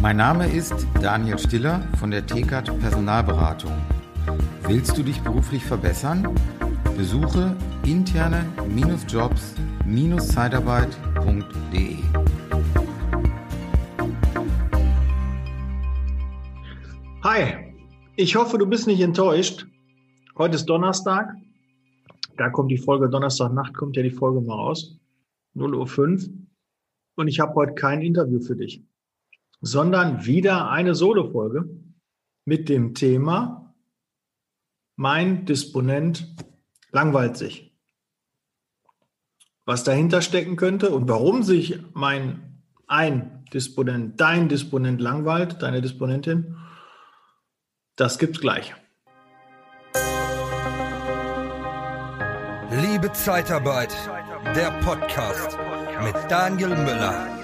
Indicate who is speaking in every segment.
Speaker 1: Mein Name ist Daniel Stiller von der TKAT Personalberatung. Willst du dich beruflich verbessern? Besuche interne-jobs-zeitarbeit.de.
Speaker 2: Hi, ich hoffe, du bist nicht enttäuscht. Heute ist Donnerstag. Da kommt die Folge, Donnerstagnacht kommt ja die Folge mal raus. 0.05 Uhr. Und ich habe heute kein Interview für dich sondern wieder eine Solo-Folge mit dem Thema Mein Disponent langweilt sich. Was dahinter stecken könnte und warum sich mein ein Disponent, dein Disponent langweilt, deine Disponentin, das gibt's gleich.
Speaker 3: Liebe Zeitarbeit, der Podcast mit Daniel Müller.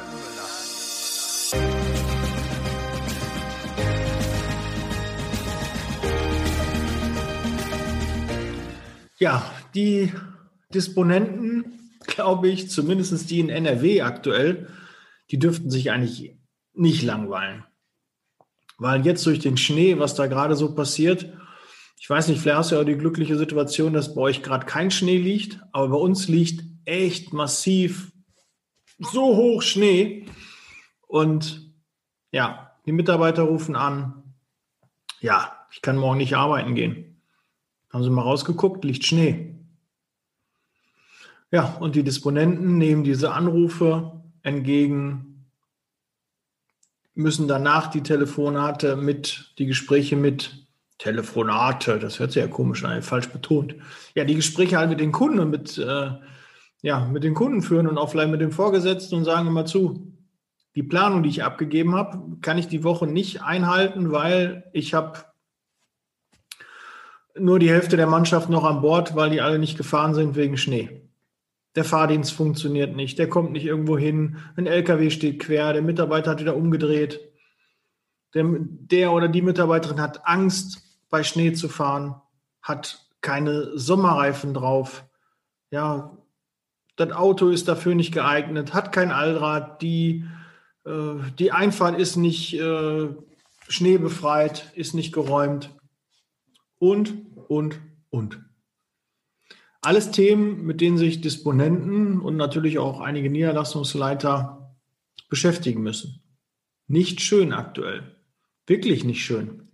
Speaker 2: Ja, die Disponenten, glaube ich, zumindest die in NRW aktuell, die dürften sich eigentlich nicht langweilen. Weil jetzt durch den Schnee, was da gerade so passiert, ich weiß nicht, vielleicht hast du ja die glückliche Situation, dass bei euch gerade kein Schnee liegt, aber bei uns liegt echt massiv so hoch Schnee. Und ja, die Mitarbeiter rufen an, ja, ich kann morgen nicht arbeiten gehen. Haben Sie mal rausgeguckt, liegt Schnee. Ja, und die Disponenten nehmen diese Anrufe entgegen, müssen danach die Telefonate mit, die Gespräche mit Telefonate, das hört sich ja komisch an, falsch betont. Ja, die Gespräche halt mit den Kunden und mit, äh, ja, mit den Kunden führen und auch vielleicht mit dem Vorgesetzten und sagen immer zu, die Planung, die ich abgegeben habe, kann ich die Woche nicht einhalten, weil ich habe nur die Hälfte der Mannschaft noch an Bord, weil die alle nicht gefahren sind wegen Schnee. Der Fahrdienst funktioniert nicht, der kommt nicht irgendwo hin, ein LKW steht quer, der Mitarbeiter hat wieder umgedreht. Der, der oder die Mitarbeiterin hat Angst, bei Schnee zu fahren, hat keine Sommerreifen drauf. Ja, das Auto ist dafür nicht geeignet, hat kein Allrad, die, äh, die Einfahrt ist nicht äh, schneebefreit, ist nicht geräumt und, und, und. Alles Themen, mit denen sich Disponenten und natürlich auch einige Niederlassungsleiter beschäftigen müssen. Nicht schön aktuell. Wirklich nicht schön.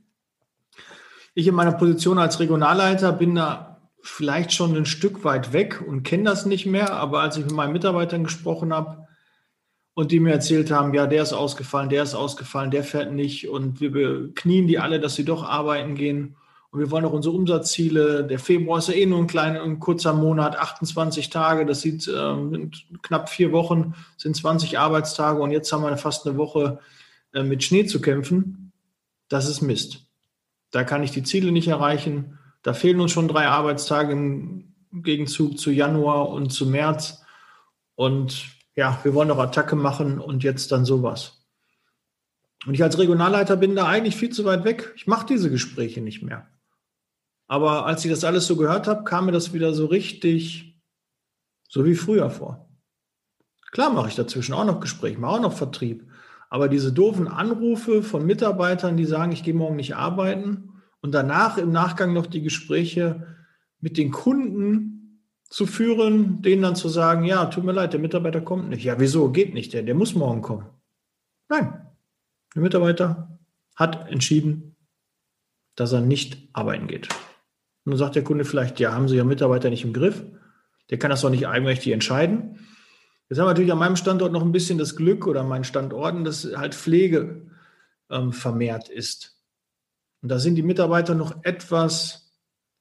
Speaker 2: Ich in meiner Position als Regionalleiter bin da vielleicht schon ein Stück weit weg und kenne das nicht mehr, aber als ich mit meinen Mitarbeitern gesprochen habe und die mir erzählt haben, ja, der ist ausgefallen, der ist ausgefallen, der fährt nicht und wir knien die alle, dass sie doch arbeiten gehen und wir wollen auch unsere Umsatzziele. Der Februar ist ja eh nur ein kleiner, ein kurzer Monat, 28 Tage. Das sieht äh, knapp vier Wochen, sind 20 Arbeitstage und jetzt haben wir fast eine Woche äh, mit Schnee zu kämpfen. Das ist Mist. Da kann ich die Ziele nicht erreichen. Da fehlen uns schon drei Arbeitstage im Gegenzug zu Januar und zu März. Und ja, wir wollen noch Attacke machen und jetzt dann sowas. Und ich als Regionalleiter bin da eigentlich viel zu weit weg. Ich mache diese Gespräche nicht mehr. Aber als ich das alles so gehört habe, kam mir das wieder so richtig, so wie früher vor. Klar mache ich dazwischen auch noch Gespräche, mache auch noch Vertrieb. Aber diese doofen Anrufe von Mitarbeitern, die sagen, ich gehe morgen nicht arbeiten und danach im Nachgang noch die Gespräche mit den Kunden zu führen, denen dann zu sagen, ja, tut mir leid, der Mitarbeiter kommt nicht. Ja, wieso geht nicht der? Der muss morgen kommen. Nein, der Mitarbeiter hat entschieden, dass er nicht arbeiten geht. Und dann sagt der Kunde vielleicht, ja, haben Sie Ihren Mitarbeiter nicht im Griff? Der kann das doch nicht eigenmächtig entscheiden. Jetzt haben wir natürlich an meinem Standort noch ein bisschen das Glück oder an meinen Standorten, dass halt Pflege ähm, vermehrt ist. Und da sind die Mitarbeiter noch etwas,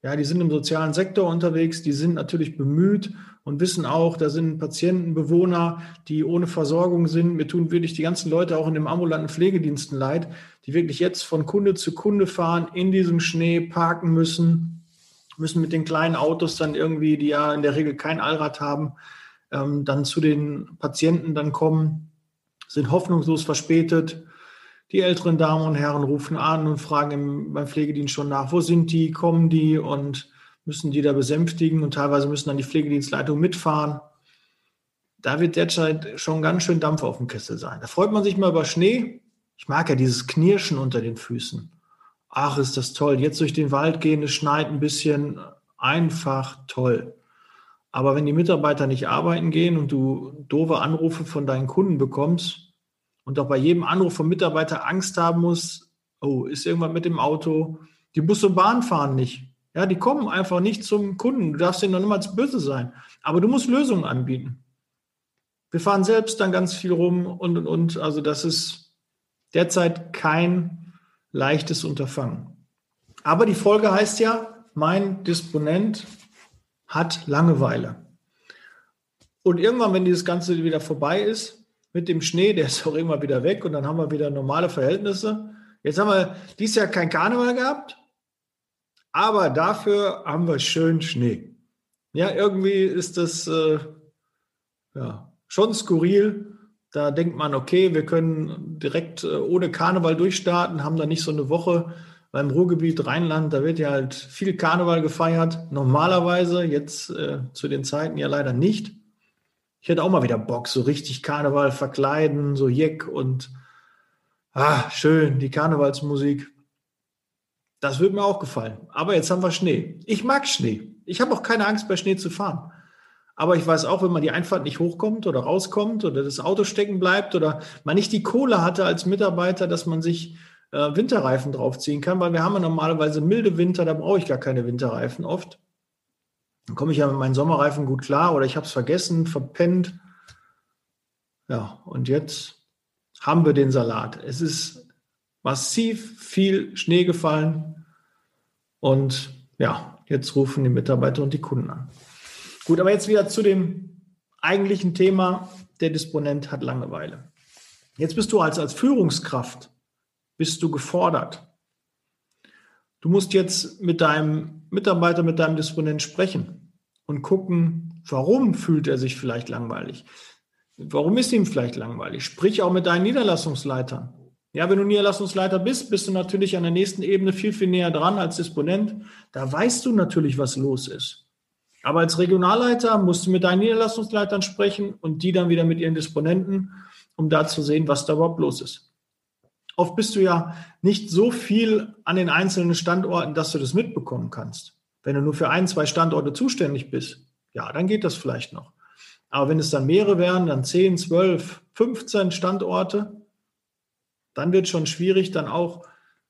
Speaker 2: ja, die sind im sozialen Sektor unterwegs, die sind natürlich bemüht und wissen auch, da sind Patienten, Bewohner, die ohne Versorgung sind. Mir tun wirklich die ganzen Leute auch in den ambulanten Pflegediensten leid, die wirklich jetzt von Kunde zu Kunde fahren, in diesem Schnee parken müssen, müssen mit den kleinen Autos dann irgendwie, die ja in der Regel kein Allrad haben, ähm, dann zu den Patienten dann kommen, sind hoffnungslos verspätet. Die älteren Damen und Herren rufen an und fragen im, beim Pflegedienst schon nach, wo sind die, kommen die und müssen die da besänftigen und teilweise müssen dann die Pflegedienstleitungen mitfahren. Da wird derzeit schon ganz schön Dampf auf dem Kessel sein. Da freut man sich mal über Schnee, Ich mag ja dieses Knirschen unter den Füßen. Ach, ist das toll. Jetzt durch den Wald gehen, es schneit ein bisschen. Einfach toll. Aber wenn die Mitarbeiter nicht arbeiten gehen und du doofe Anrufe von deinen Kunden bekommst und auch bei jedem Anruf vom Mitarbeiter Angst haben musst, oh, ist irgendwas mit dem Auto, die Bus und Bahn fahren nicht. Ja, die kommen einfach nicht zum Kunden. Du darfst denen noch niemals böse sein. Aber du musst Lösungen anbieten. Wir fahren selbst dann ganz viel rum und, und, und. Also das ist derzeit kein leichtes Unterfangen. Aber die Folge heißt ja, mein Disponent hat Langeweile. Und irgendwann, wenn dieses Ganze wieder vorbei ist, mit dem Schnee, der ist auch immer wieder weg und dann haben wir wieder normale Verhältnisse. Jetzt haben wir dieses Jahr kein Karneval gehabt, aber dafür haben wir schön Schnee. Ja, irgendwie ist das äh, ja, schon skurril. Da denkt man, okay, wir können direkt äh, ohne Karneval durchstarten, haben da nicht so eine Woche beim Ruhrgebiet Rheinland, da wird ja halt viel Karneval gefeiert. Normalerweise, jetzt äh, zu den Zeiten ja leider nicht. Ich hätte auch mal wieder Bock, so richtig Karneval verkleiden, so Jeck und ah, schön, die Karnevalsmusik. Das würde mir auch gefallen. Aber jetzt haben wir Schnee. Ich mag Schnee. Ich habe auch keine Angst, bei Schnee zu fahren. Aber ich weiß auch, wenn man die Einfahrt nicht hochkommt oder rauskommt oder das Auto stecken bleibt oder man nicht die Kohle hatte als Mitarbeiter, dass man sich äh, Winterreifen draufziehen kann, weil wir haben ja normalerweise milde Winter, da brauche ich gar keine Winterreifen oft. Dann komme ich ja mit meinen Sommerreifen gut klar oder ich habe es vergessen, verpennt. Ja, und jetzt haben wir den Salat. Es ist massiv viel Schnee gefallen und ja, jetzt rufen die Mitarbeiter und die Kunden an. Gut, aber jetzt wieder zu dem eigentlichen Thema. Der Disponent hat Langeweile. Jetzt bist du als, als Führungskraft, bist du gefordert. Du musst jetzt mit deinem Mitarbeiter, mit deinem Disponent sprechen und gucken, warum fühlt er sich vielleicht langweilig? Warum ist ihm vielleicht langweilig? Sprich auch mit deinen Niederlassungsleitern. Ja, wenn du Niederlassungsleiter bist, bist du natürlich an der nächsten Ebene viel, viel näher dran als Disponent. Da weißt du natürlich, was los ist. Aber als Regionalleiter musst du mit deinen Niederlassungsleitern sprechen und die dann wieder mit ihren Disponenten, um da zu sehen, was da überhaupt los ist. Oft bist du ja nicht so viel an den einzelnen Standorten, dass du das mitbekommen kannst. Wenn du nur für ein, zwei Standorte zuständig bist, ja, dann geht das vielleicht noch. Aber wenn es dann mehrere wären, dann 10, 12, 15 Standorte, dann wird es schon schwierig, dann auch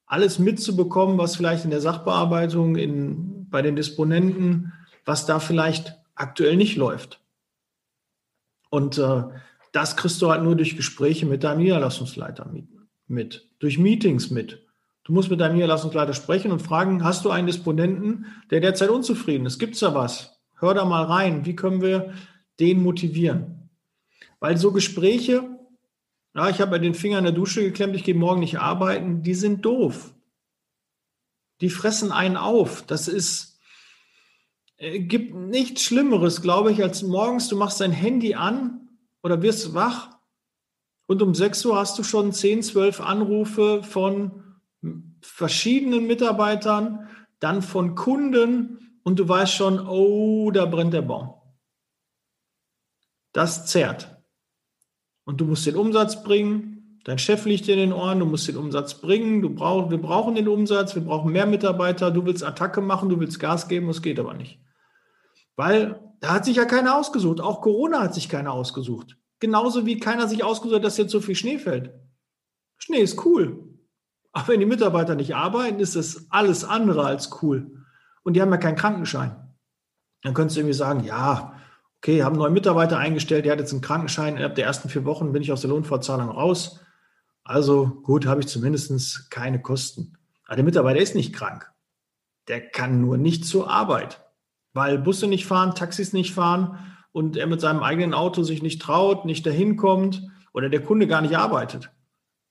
Speaker 2: alles mitzubekommen, was vielleicht in der Sachbearbeitung, in, bei den Disponenten, was da vielleicht aktuell nicht läuft. Und äh, das kriegst du halt nur durch Gespräche mit deinem Niederlassungsleiter mit, durch Meetings mit. Du musst mit deinem Niederlassungsleiter sprechen und fragen, hast du einen Disponenten, der derzeit unzufrieden ist? Gibt es da was? Hör da mal rein. Wie können wir den motivieren? Weil so Gespräche, ja, ich habe mir den Finger in der Dusche geklemmt, ich gehe morgen nicht arbeiten, die sind doof. Die fressen einen auf. Das ist, gibt nichts Schlimmeres, glaube ich, als morgens, du machst dein Handy an oder wirst wach und um 6 Uhr hast du schon 10, 12 Anrufe von verschiedenen Mitarbeitern, dann von Kunden und du weißt schon, oh, da brennt der Baum. Das zerrt. Und du musst den Umsatz bringen, dein Chef liegt dir in den Ohren, du musst den Umsatz bringen, du brauch, wir brauchen den Umsatz, wir brauchen mehr Mitarbeiter, du willst Attacke machen, du willst Gas geben, es geht aber nicht. Weil da hat sich ja keiner ausgesucht. Auch Corona hat sich keiner ausgesucht. Genauso wie keiner sich ausgesucht hat, dass jetzt so viel Schnee fällt. Schnee ist cool. Aber wenn die Mitarbeiter nicht arbeiten, ist das alles andere als cool. Und die haben ja keinen Krankenschein. Dann könntest du irgendwie sagen, ja, okay, haben neue Mitarbeiter eingestellt, der hat jetzt einen Krankenschein, innerhalb der ersten vier Wochen bin ich aus der Lohnfortzahlung raus. Also gut, habe ich zumindest keine Kosten. Aber der Mitarbeiter ist nicht krank. Der kann nur nicht zur Arbeit weil Busse nicht fahren, Taxis nicht fahren und er mit seinem eigenen Auto sich nicht traut, nicht dahin kommt oder der Kunde gar nicht arbeitet.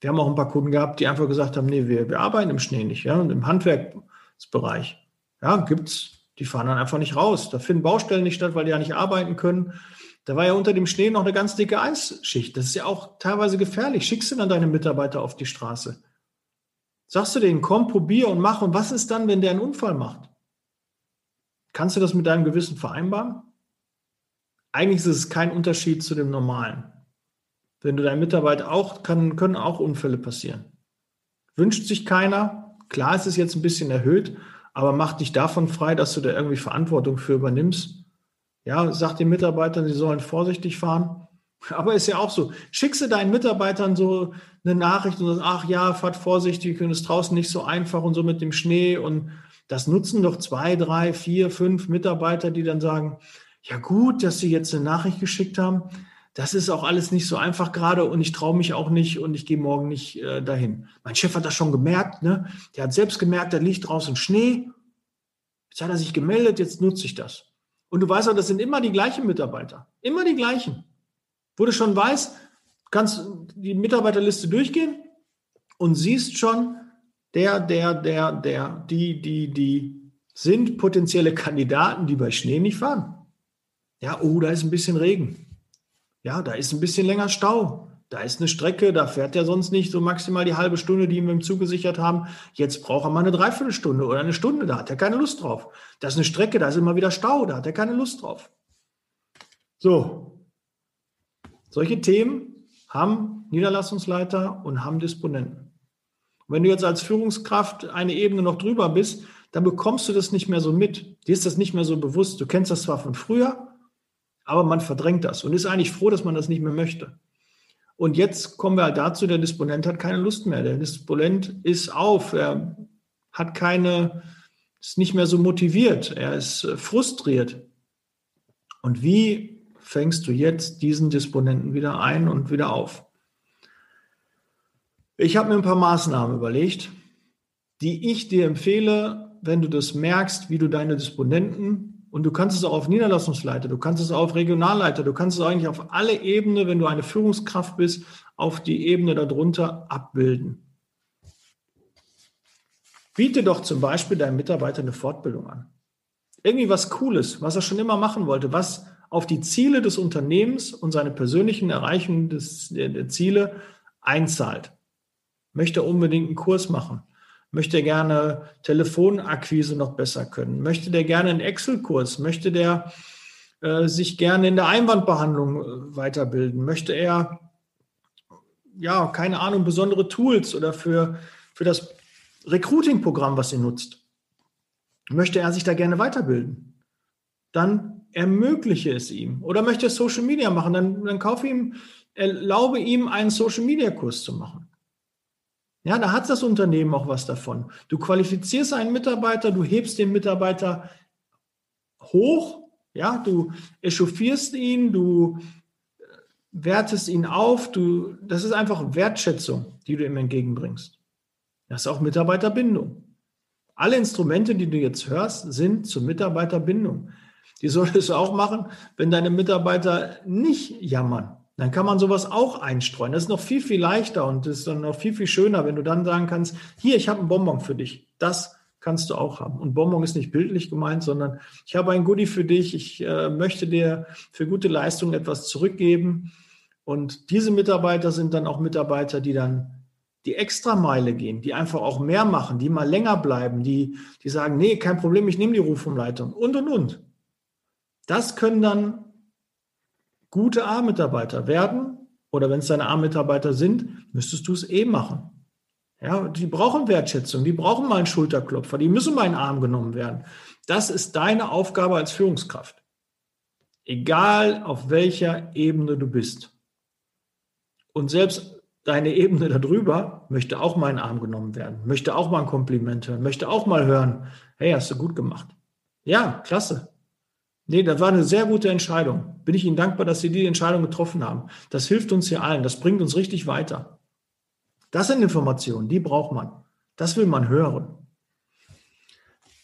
Speaker 2: Wir haben auch ein paar Kunden gehabt, die einfach gesagt haben, nee, wir, wir arbeiten im Schnee nicht, ja, und im Handwerksbereich. Ja, gibt's, die fahren dann einfach nicht raus. Da finden Baustellen nicht statt, weil die ja nicht arbeiten können. Da war ja unter dem Schnee noch eine ganz dicke Eisschicht. Das ist ja auch teilweise gefährlich. Schickst du dann deine Mitarbeiter auf die Straße? Sagst du denen, komm, probier und mach. Und was ist dann, wenn der einen Unfall macht? Kannst du das mit deinem Gewissen vereinbaren? Eigentlich ist es kein Unterschied zu dem normalen. Wenn du deinen Mitarbeiter auch, kann, können auch Unfälle passieren. Wünscht sich keiner. Klar ist es jetzt ein bisschen erhöht, aber mach dich davon frei, dass du da irgendwie Verantwortung für übernimmst. Ja, sag den Mitarbeitern, sie sollen vorsichtig fahren. Aber ist ja auch so. Schickst du deinen Mitarbeitern so eine Nachricht und sagst, ach ja, fahrt vorsichtig, es draußen nicht so einfach und so mit dem Schnee. Und das nutzen doch zwei, drei, vier, fünf Mitarbeiter, die dann sagen, ja gut, dass sie jetzt eine Nachricht geschickt haben. Das ist auch alles nicht so einfach gerade und ich traue mich auch nicht und ich gehe morgen nicht äh, dahin. Mein Chef hat das schon gemerkt, ne? Der hat selbst gemerkt, da liegt draußen Schnee. Jetzt hat er sich gemeldet, jetzt nutze ich das. Und du weißt auch, das sind immer die gleichen Mitarbeiter. Immer die gleichen. Wo du schon weißt, kannst die Mitarbeiterliste durchgehen und siehst schon, der, der, der, der, die, die, die sind potenzielle Kandidaten, die bei Schnee nicht fahren. Ja, oh, da ist ein bisschen Regen. Ja, da ist ein bisschen länger Stau. Da ist eine Strecke, da fährt er sonst nicht so maximal die halbe Stunde, die ihm im Zug gesichert haben. Jetzt braucht er mal eine Dreiviertelstunde oder eine Stunde, da hat er keine Lust drauf. Das ist eine Strecke, da ist immer wieder Stau, da hat er keine Lust drauf. So, solche Themen haben Niederlassungsleiter und haben Disponenten. Und wenn du jetzt als Führungskraft eine Ebene noch drüber bist, dann bekommst du das nicht mehr so mit. Dir ist das nicht mehr so bewusst. Du kennst das zwar von früher, aber man verdrängt das und ist eigentlich froh, dass man das nicht mehr möchte. Und jetzt kommen wir halt dazu, der Disponent hat keine Lust mehr. Der Disponent ist auf, er hat keine, ist nicht mehr so motiviert, er ist äh, frustriert. Und wie fängst du jetzt diesen Disponenten wieder ein und wieder auf? Ich habe mir ein paar Maßnahmen überlegt, die ich dir empfehle, wenn du das merkst, wie du deine Disponenten und du kannst es auch auf Niederlassungsleiter, du kannst es auch auf Regionalleiter, du kannst es eigentlich auf alle Ebenen, wenn du eine Führungskraft bist, auf die Ebene darunter abbilden. Biete doch zum Beispiel deinem Mitarbeiter eine Fortbildung an. Irgendwie was Cooles, was er schon immer machen wollte, was auf die Ziele des Unternehmens und seine persönlichen Erreichungen des, der, der Ziele einzahlt. Möchte unbedingt einen Kurs machen Möchte er gerne Telefonakquise noch besser können? Möchte der gerne einen Excel-Kurs? Möchte der äh, sich gerne in der Einwandbehandlung äh, weiterbilden? Möchte er, ja, keine Ahnung, besondere Tools oder für, für das Recruiting-Programm, was er nutzt? Möchte er sich da gerne weiterbilden? Dann ermögliche es ihm. Oder möchte er Social Media machen? Dann, dann kaufe ihm, erlaube ihm, einen Social Media Kurs zu machen. Ja, da hat das Unternehmen auch was davon. Du qualifizierst einen Mitarbeiter, du hebst den Mitarbeiter hoch, ja, du echauffierst ihn, du äh, wertest ihn auf, du, das ist einfach Wertschätzung, die du ihm entgegenbringst. Das ist auch Mitarbeiterbindung. Alle Instrumente, die du jetzt hörst, sind zur Mitarbeiterbindung. Die solltest du auch machen, wenn deine Mitarbeiter nicht jammern. Dann kann man sowas auch einstreuen. Das ist noch viel, viel leichter und ist dann noch viel, viel schöner, wenn du dann sagen kannst, hier, ich habe einen Bonbon für dich. Das kannst du auch haben. Und Bonbon ist nicht bildlich gemeint, sondern ich habe ein Goodie für dich. Ich äh, möchte dir für gute Leistung etwas zurückgeben. Und diese Mitarbeiter sind dann auch Mitarbeiter, die dann die extra Meile gehen, die einfach auch mehr machen, die mal länger bleiben, die, die sagen, nee, kein Problem, ich nehme die Rufumleitung und, und, und. Das können dann gute A-Mitarbeiter werden, oder wenn es deine A-Mitarbeiter sind, müsstest du es eh machen. Ja, die brauchen Wertschätzung, die brauchen mal einen Schulterklopfer, die müssen mal in den Arm genommen werden. Das ist deine Aufgabe als Führungskraft. Egal auf welcher Ebene du bist. Und selbst deine Ebene darüber möchte auch mal in den Arm genommen werden, möchte auch mal ein Kompliment hören, möchte auch mal hören, hey, hast du gut gemacht. Ja, klasse. Nee, das war eine sehr gute Entscheidung. Bin ich Ihnen dankbar, dass Sie die Entscheidung getroffen haben. Das hilft uns hier allen. Das bringt uns richtig weiter. Das sind Informationen, die braucht man. Das will man hören.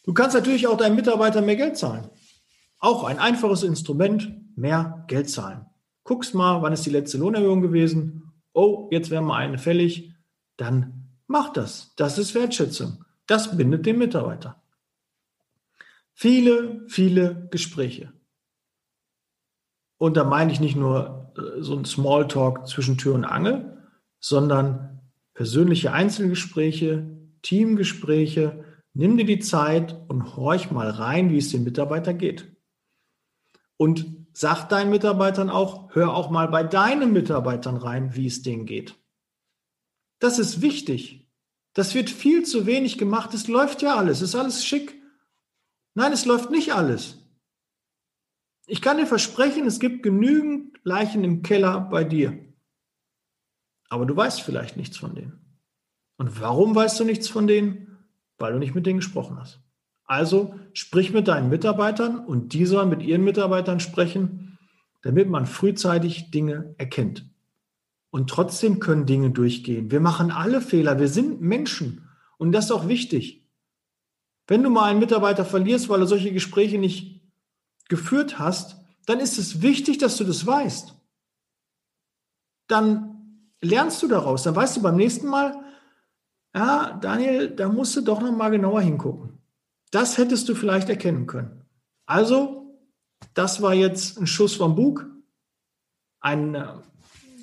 Speaker 2: Du kannst natürlich auch deinen Mitarbeitern mehr Geld zahlen. Auch ein einfaches Instrument, mehr Geld zahlen. Guckst mal, wann ist die letzte Lohnerhöhung gewesen? Oh, jetzt wäre mal eine fällig. Dann mach das. Das ist Wertschätzung. Das bindet den Mitarbeiter. Viele, viele Gespräche. Und da meine ich nicht nur äh, so ein Smalltalk zwischen Tür und Angel, sondern persönliche Einzelgespräche, Teamgespräche. Nimm dir die Zeit und horch mal rein, wie es dem Mitarbeiter geht. Und sag deinen Mitarbeitern auch, hör auch mal bei deinen Mitarbeitern rein, wie es denen geht. Das ist wichtig. Das wird viel zu wenig gemacht. Es läuft ja alles, es ist alles schick. Nein, es läuft nicht alles. Ich kann dir versprechen, es gibt genügend Leichen im Keller bei dir. Aber du weißt vielleicht nichts von denen. Und warum weißt du nichts von denen? Weil du nicht mit denen gesprochen hast. Also sprich mit deinen Mitarbeitern und die sollen mit ihren Mitarbeitern sprechen, damit man frühzeitig Dinge erkennt. Und trotzdem können Dinge durchgehen. Wir machen alle Fehler. Wir sind Menschen. Und das ist auch wichtig. Wenn du mal einen Mitarbeiter verlierst, weil du solche Gespräche nicht geführt hast, dann ist es wichtig, dass du das weißt. Dann lernst du daraus. Dann weißt du beim nächsten Mal, ja, Daniel, da musst du doch noch mal genauer hingucken. Das hättest du vielleicht erkennen können. Also, das war jetzt ein Schuss vom Bug, ein, äh,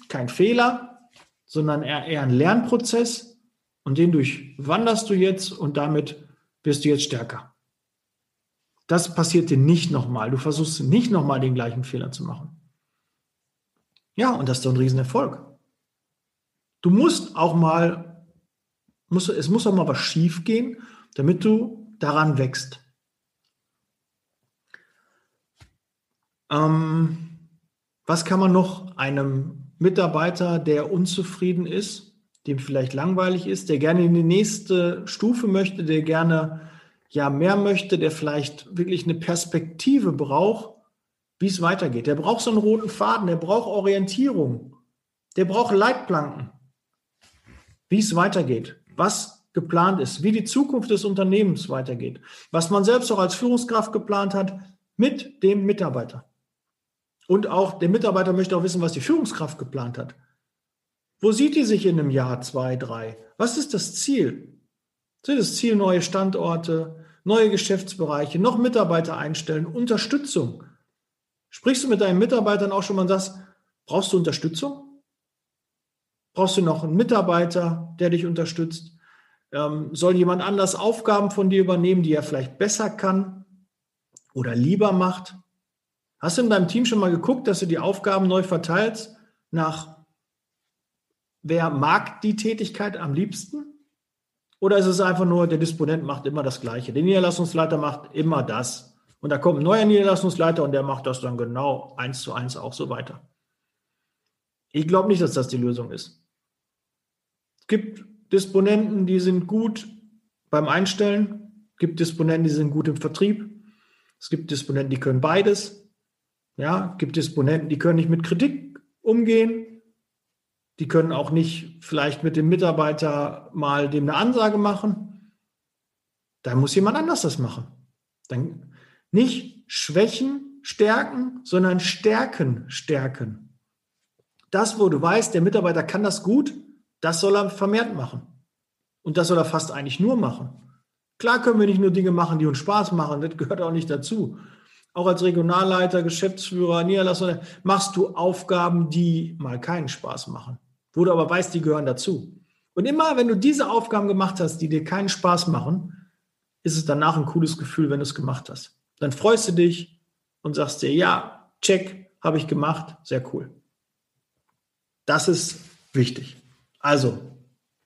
Speaker 2: kein Fehler, sondern eher, eher ein Lernprozess und den durchwanderst du jetzt und damit wirst du jetzt stärker. Das passiert dir nicht nochmal. Du versuchst nicht nochmal den gleichen Fehler zu machen. Ja, und das ist doch ein Riesenerfolg. Du musst auch mal, musst, es muss auch mal was schief gehen, damit du daran wächst. Ähm, was kann man noch einem Mitarbeiter, der unzufrieden ist, dem vielleicht langweilig ist, der gerne in die nächste Stufe möchte, der gerne ja mehr möchte, der vielleicht wirklich eine Perspektive braucht, wie es weitergeht. Der braucht so einen roten Faden, der braucht Orientierung, der braucht Leitplanken, wie es weitergeht, was geplant ist, wie die Zukunft des Unternehmens weitergeht, was man selbst auch als Führungskraft geplant hat mit dem Mitarbeiter. Und auch der Mitarbeiter möchte auch wissen, was die Führungskraft geplant hat. Wo sieht die sich in einem Jahr, zwei, drei? Was ist das Ziel? Sind das Ziel neue Standorte, neue Geschäftsbereiche, noch Mitarbeiter einstellen, Unterstützung? Sprichst du mit deinen Mitarbeitern auch schon mal und sagst, brauchst du Unterstützung? Brauchst du noch einen Mitarbeiter, der dich unterstützt? Ähm, soll jemand anders Aufgaben von dir übernehmen, die er vielleicht besser kann oder lieber macht? Hast du in deinem Team schon mal geguckt, dass du die Aufgaben neu verteilst nach wer mag die Tätigkeit am liebsten? Oder ist es einfach nur, der Disponent macht immer das Gleiche? Der Niederlassungsleiter macht immer das. Und da kommt ein neuer Niederlassungsleiter und der macht das dann genau eins zu eins auch so weiter. Ich glaube nicht, dass das die Lösung ist. Es gibt Disponenten, die sind gut beim Einstellen. Es gibt Disponenten, die sind gut im Vertrieb. Es gibt Disponenten, die können beides. Ja, es gibt Disponenten, die können nicht mit Kritik umgehen. Die können auch nicht vielleicht mit dem Mitarbeiter mal dem eine Ansage machen. Da muss jemand anders das machen. Dann nicht Schwächen stärken, sondern Stärken stärken. Das, wo du weißt, der Mitarbeiter kann das gut, das soll er vermehrt machen. Und das soll er fast eigentlich nur machen. Klar können wir nicht nur Dinge machen, die uns Spaß machen, das gehört auch nicht dazu. Auch als Regionalleiter, Geschäftsführer, Niederlassung machst du Aufgaben, die mal keinen Spaß machen, wo du aber weißt, die gehören dazu. Und immer, wenn du diese Aufgaben gemacht hast, die dir keinen Spaß machen, ist es danach ein cooles Gefühl, wenn du es gemacht hast. Dann freust du dich und sagst dir, ja, check, habe ich gemacht, sehr cool. Das ist wichtig. Also,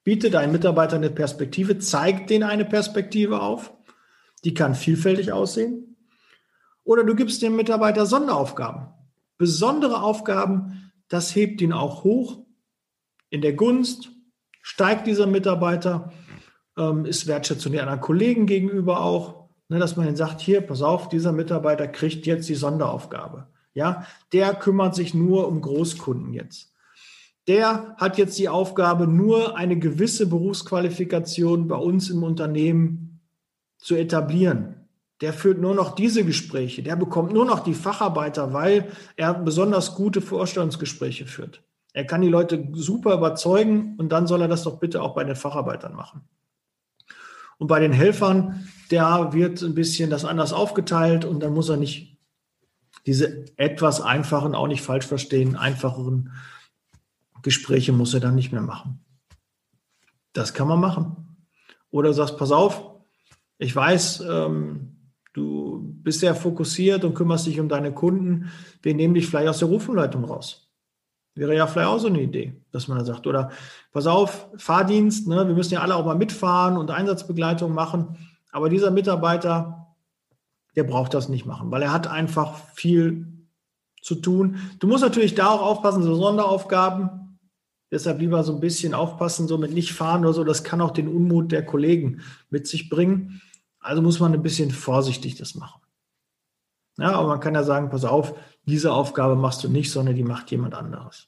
Speaker 2: biete deinen Mitarbeitern eine Perspektive, zeig denen eine Perspektive auf. Die kann vielfältig aussehen. Oder du gibst dem Mitarbeiter Sonderaufgaben. Besondere Aufgaben, das hebt ihn auch hoch. In der Gunst steigt dieser Mitarbeiter, ähm, ist Wertschätzung den anderen Kollegen gegenüber auch, ne, dass man sagt, hier, pass auf, dieser Mitarbeiter kriegt jetzt die Sonderaufgabe. Ja, der kümmert sich nur um Großkunden jetzt der hat jetzt die Aufgabe, nur eine gewisse Berufsqualifikation bei uns im Unternehmen zu etablieren. Der führt nur noch diese Gespräche, der bekommt nur noch die Facharbeiter, weil er besonders gute Vorstellungsgespräche führt. Er kann die Leute super überzeugen und dann soll er das doch bitte auch bei den Facharbeitern machen. Und bei den Helfern, der wird ein bisschen das anders aufgeteilt und dann muss er nicht diese etwas einfachen, auch nicht falsch verstehen, einfacheren Gespräche muss er dann nicht mehr machen. Das kann man machen. Oder du sagst, pass auf, ich weiß, ähm, Du bist sehr fokussiert und kümmerst dich um deine Kunden. Wir nehmen dich vielleicht aus der Rufumleitung raus. Wäre ja vielleicht auch so eine Idee, dass man da sagt, oder pass auf, Fahrdienst, ne, wir müssen ja alle auch mal mitfahren und Einsatzbegleitung machen. Aber dieser Mitarbeiter, der braucht das nicht machen, weil er hat einfach viel zu tun. Du musst natürlich da auch aufpassen, so Sonderaufgaben. Deshalb lieber so ein bisschen aufpassen, so mit nicht fahren oder so. Das kann auch den Unmut der Kollegen mit sich bringen. Also muss man ein bisschen vorsichtig das machen. Ja, aber man kann ja sagen, pass auf, diese Aufgabe machst du nicht, sondern die macht jemand anderes.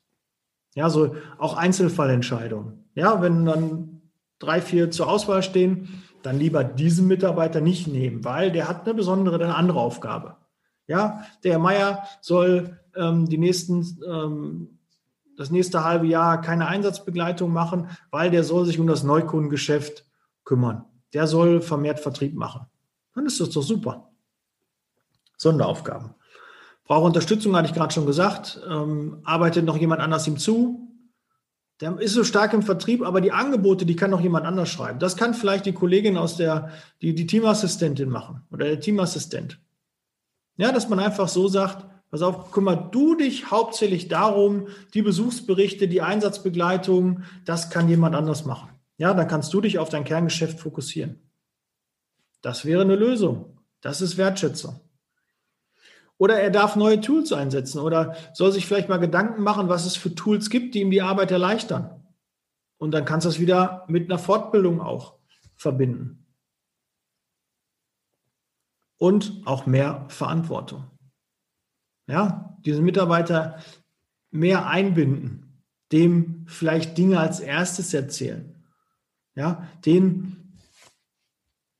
Speaker 2: Ja, so auch Einzelfallentscheidungen. Ja, wenn dann drei, vier zur Auswahl stehen, dann lieber diesen Mitarbeiter nicht nehmen, weil der hat eine besondere, eine andere Aufgabe. Ja, der Herr Meier soll ähm, die nächsten, ähm, das nächste halbe Jahr keine Einsatzbegleitung machen, weil der soll sich um das Neukundengeschäft kümmern. Der soll vermehrt Vertrieb machen. Dann ist das doch super. Sonderaufgaben. Braucht Unterstützung, hatte ich gerade schon gesagt. Ähm, arbeitet noch jemand anders ihm zu? Der ist so stark im Vertrieb, aber die Angebote, die kann noch jemand anders schreiben. Das kann vielleicht die Kollegin aus der, die, die Teamassistentin machen oder der Teamassistent. Ja, dass man einfach so sagt, pass auf, kümmere du dich hauptsächlich darum, die Besuchsberichte, die Einsatzbegleitung, das kann jemand anders machen. Ja, dann kannst du dich auf dein Kerngeschäft fokussieren. Das wäre eine Lösung. Das ist Wertschätzung. Oder er darf neue Tools einsetzen oder soll sich vielleicht mal Gedanken machen, was es für Tools gibt, die ihm die Arbeit erleichtern. Und dann kannst du das wieder mit einer Fortbildung auch verbinden. Und auch mehr Verantwortung. Ja, diesen Mitarbeiter mehr einbinden, dem vielleicht Dinge als erstes erzählen. Ja, den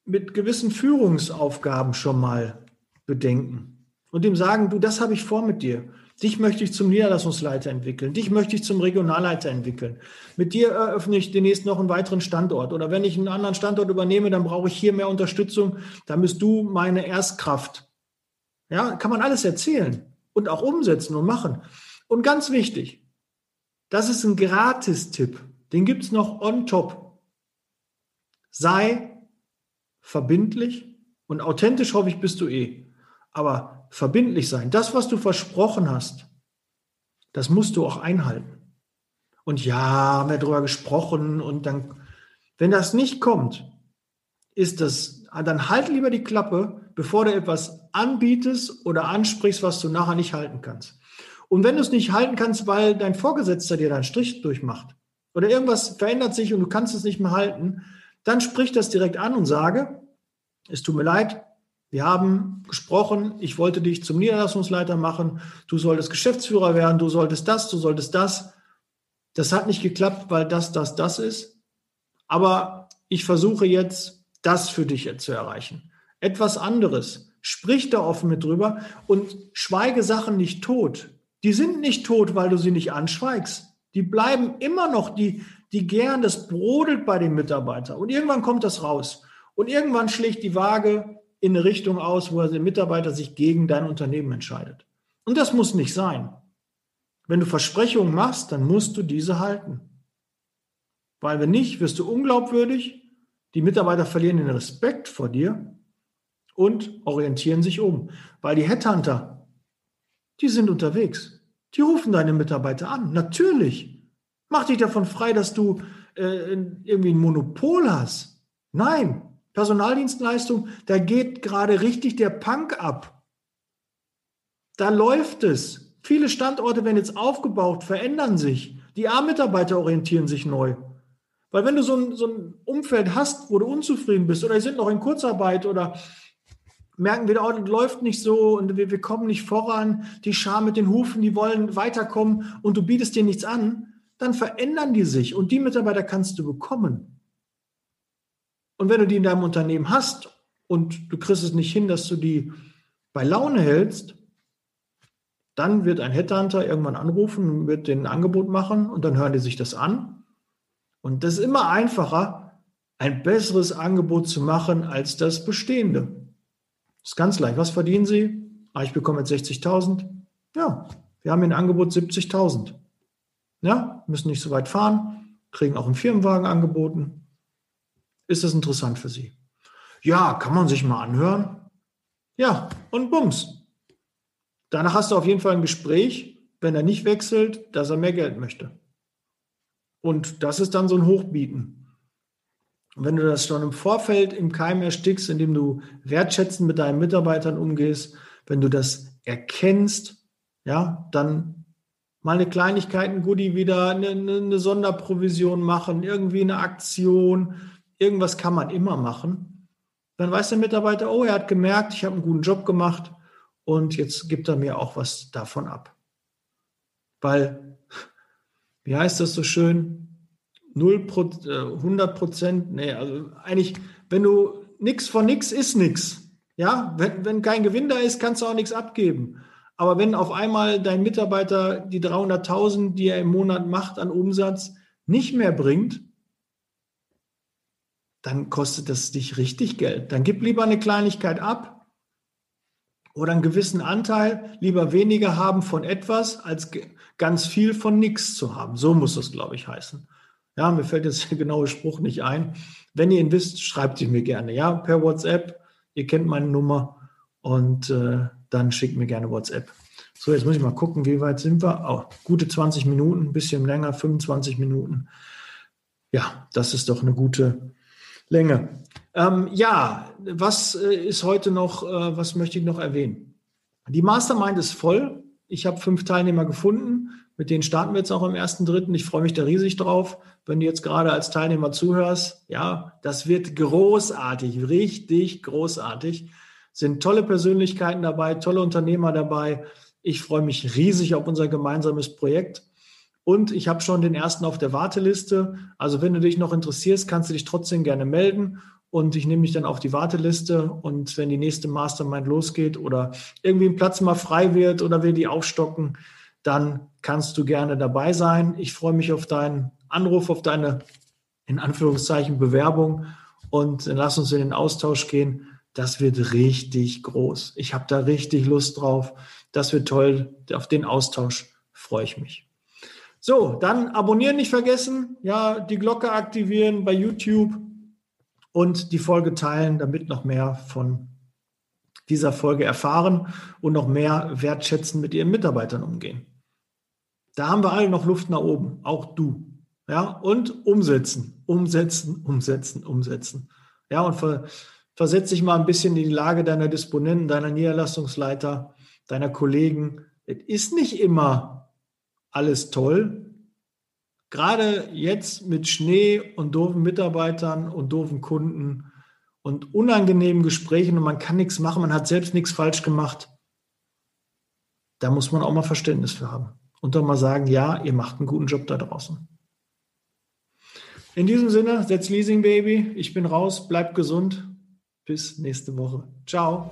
Speaker 2: mit gewissen Führungsaufgaben schon mal bedenken und ihm sagen, du, das habe ich vor mit dir. Dich möchte ich zum Niederlassungsleiter entwickeln. Dich möchte ich zum Regionalleiter entwickeln. Mit dir eröffne ich demnächst noch einen weiteren Standort. Oder wenn ich einen anderen Standort übernehme, dann brauche ich hier mehr Unterstützung. Da bist du meine Erstkraft. Ja, kann man alles erzählen und auch umsetzen und machen. Und ganz wichtig, das ist ein Gratis-Tipp. Den gibt es noch on top. Sei verbindlich und authentisch, hoffe ich, bist du eh. Aber verbindlich sein. Das, was du versprochen hast, das musst du auch einhalten. Und ja, haben wir darüber gesprochen und dann, wenn das nicht kommt, ist das, dann halt lieber die Klappe, bevor du etwas anbietest oder ansprichst, was du nachher nicht halten kannst. Und wenn du es nicht halten kannst, weil dein Vorgesetzter dir deinen Strich durchmacht oder irgendwas verändert sich und du kannst es nicht mehr halten, dann sprich das direkt an und sage, es tut mir leid, wir haben gesprochen, ich wollte dich zum Niederlassungsleiter machen, du solltest Geschäftsführer werden, du solltest das, du solltest das. Das hat nicht geklappt, weil das, das, das ist. Aber ich versuche jetzt, das für dich zu erreichen. Etwas anderes. Sprich da offen mit drüber und schweige Sachen nicht tot. Die sind nicht tot, weil du sie nicht anschweigst. Die bleiben immer noch, die, die gern, das brodelt bei den Mitarbeitern. Und irgendwann kommt das raus. Und irgendwann schlägt die Waage in eine Richtung aus, wo der Mitarbeiter sich gegen dein Unternehmen entscheidet. Und das muss nicht sein. Wenn du Versprechungen machst, dann musst du diese halten. Weil wenn nicht, wirst du unglaubwürdig, die Mitarbeiter verlieren den Respekt vor dir und orientieren sich um. Weil die Headhunter, die sind unterwegs. Die rufen deine Mitarbeiter an. Natürlich. Mach dich davon frei, dass du äh, irgendwie ein Monopol hast. Nein, Personaldienstleistung, da geht gerade richtig der Punk ab. Da läuft es. Viele Standorte werden jetzt aufgebaut, verändern sich. Die A-Mitarbeiter orientieren sich neu. Weil wenn du so ein, so ein Umfeld hast, wo du unzufrieden bist oder sind noch in Kurzarbeit oder merken wieder, oh, das läuft nicht so und wir, wir kommen nicht voran, die Schar mit den Hufen, die wollen weiterkommen und du bietest dir nichts an, dann verändern die sich und die Mitarbeiter kannst du bekommen. Und wenn du die in deinem Unternehmen hast und du kriegst es nicht hin, dass du die bei Laune hältst, dann wird ein Headhunter irgendwann anrufen, wird den ein Angebot machen und dann hören die sich das an. Und das ist immer einfacher, ein besseres Angebot zu machen als das bestehende. Das ist ganz leicht. Was verdienen Sie? Ah, ich bekomme jetzt 60.000. Ja, wir haben ein Angebot 70.000. Ja, müssen nicht so weit fahren, kriegen auch einen Firmenwagen angeboten. Ist das interessant für Sie? Ja, kann man sich mal anhören. Ja, und bums. Danach hast du auf jeden Fall ein Gespräch, wenn er nicht wechselt, dass er mehr Geld möchte. Und das ist dann so ein Hochbieten. Und wenn du das schon im Vorfeld im Keim erstickst, indem du wertschätzend mit deinen Mitarbeitern umgehst, wenn du das erkennst, ja, dann mal eine Kleinigkeit, ein Goodie wieder, eine, eine Sonderprovision machen, irgendwie eine Aktion, irgendwas kann man immer machen. Dann weiß der Mitarbeiter, oh, er hat gemerkt, ich habe einen guten Job gemacht und jetzt gibt er mir auch was davon ab. Weil, wie heißt das so schön? 0 100 äh, Prozent, nee, also eigentlich, wenn du nichts von nichts ist nichts. Ja, wenn, wenn kein Gewinn da ist, kannst du auch nichts abgeben. Aber wenn auf einmal dein Mitarbeiter die 300.000, die er im Monat macht an Umsatz, nicht mehr bringt, dann kostet das dich richtig Geld. Dann gib lieber eine Kleinigkeit ab oder einen gewissen Anteil, lieber weniger haben von etwas, als ganz viel von nichts zu haben. So muss das, glaube ich, heißen. Ja, mir fällt jetzt der genaue Spruch nicht ein. Wenn ihr ihn wisst, schreibt ihn mir gerne. Ja, per WhatsApp. Ihr kennt meine Nummer und äh, dann schickt mir gerne WhatsApp. So, jetzt muss ich mal gucken, wie weit sind wir? Oh, gute 20 Minuten, ein bisschen länger, 25 Minuten. Ja, das ist doch eine gute Länge. Ähm, ja, was äh, ist heute noch, äh, was möchte ich noch erwähnen? Die Mastermind ist voll. Ich habe fünf Teilnehmer gefunden. Mit denen starten wir jetzt auch am 1.3. Ich freue mich da riesig drauf. Wenn du jetzt gerade als Teilnehmer zuhörst, ja, das wird großartig, richtig großartig sind tolle Persönlichkeiten dabei, tolle Unternehmer dabei. Ich freue mich riesig auf unser gemeinsames Projekt. Und ich habe schon den ersten auf der Warteliste. Also wenn du dich noch interessierst, kannst du dich trotzdem gerne melden. Und ich nehme mich dann auf die Warteliste. Und wenn die nächste Mastermind losgeht oder irgendwie ein Platz mal frei wird oder wir die aufstocken, dann kannst du gerne dabei sein. Ich freue mich auf deinen Anruf, auf deine, in Anführungszeichen, Bewerbung. Und lass uns in den Austausch gehen das wird richtig groß. Ich habe da richtig Lust drauf. Das wird toll. Auf den Austausch freue ich mich. So, dann abonnieren nicht vergessen. Ja, die Glocke aktivieren bei YouTube und die Folge teilen, damit noch mehr von dieser Folge erfahren und noch mehr wertschätzen mit ihren Mitarbeitern umgehen. Da haben wir alle noch Luft nach oben, auch du. Ja, und umsetzen, umsetzen, umsetzen, umsetzen. Ja, und für, versetz dich mal ein bisschen in die Lage deiner Disponenten, deiner Niederlassungsleiter, deiner Kollegen. Es ist nicht immer alles toll. Gerade jetzt mit Schnee und doofen Mitarbeitern und doofen Kunden und unangenehmen Gesprächen und man kann nichts machen, man hat selbst nichts falsch gemacht. Da muss man auch mal Verständnis für haben. Und dann mal sagen, ja, ihr macht einen guten Job da draußen. In diesem Sinne, setz Leasing Baby. Ich bin raus, bleib gesund. Bis nächste Woche. Ciao.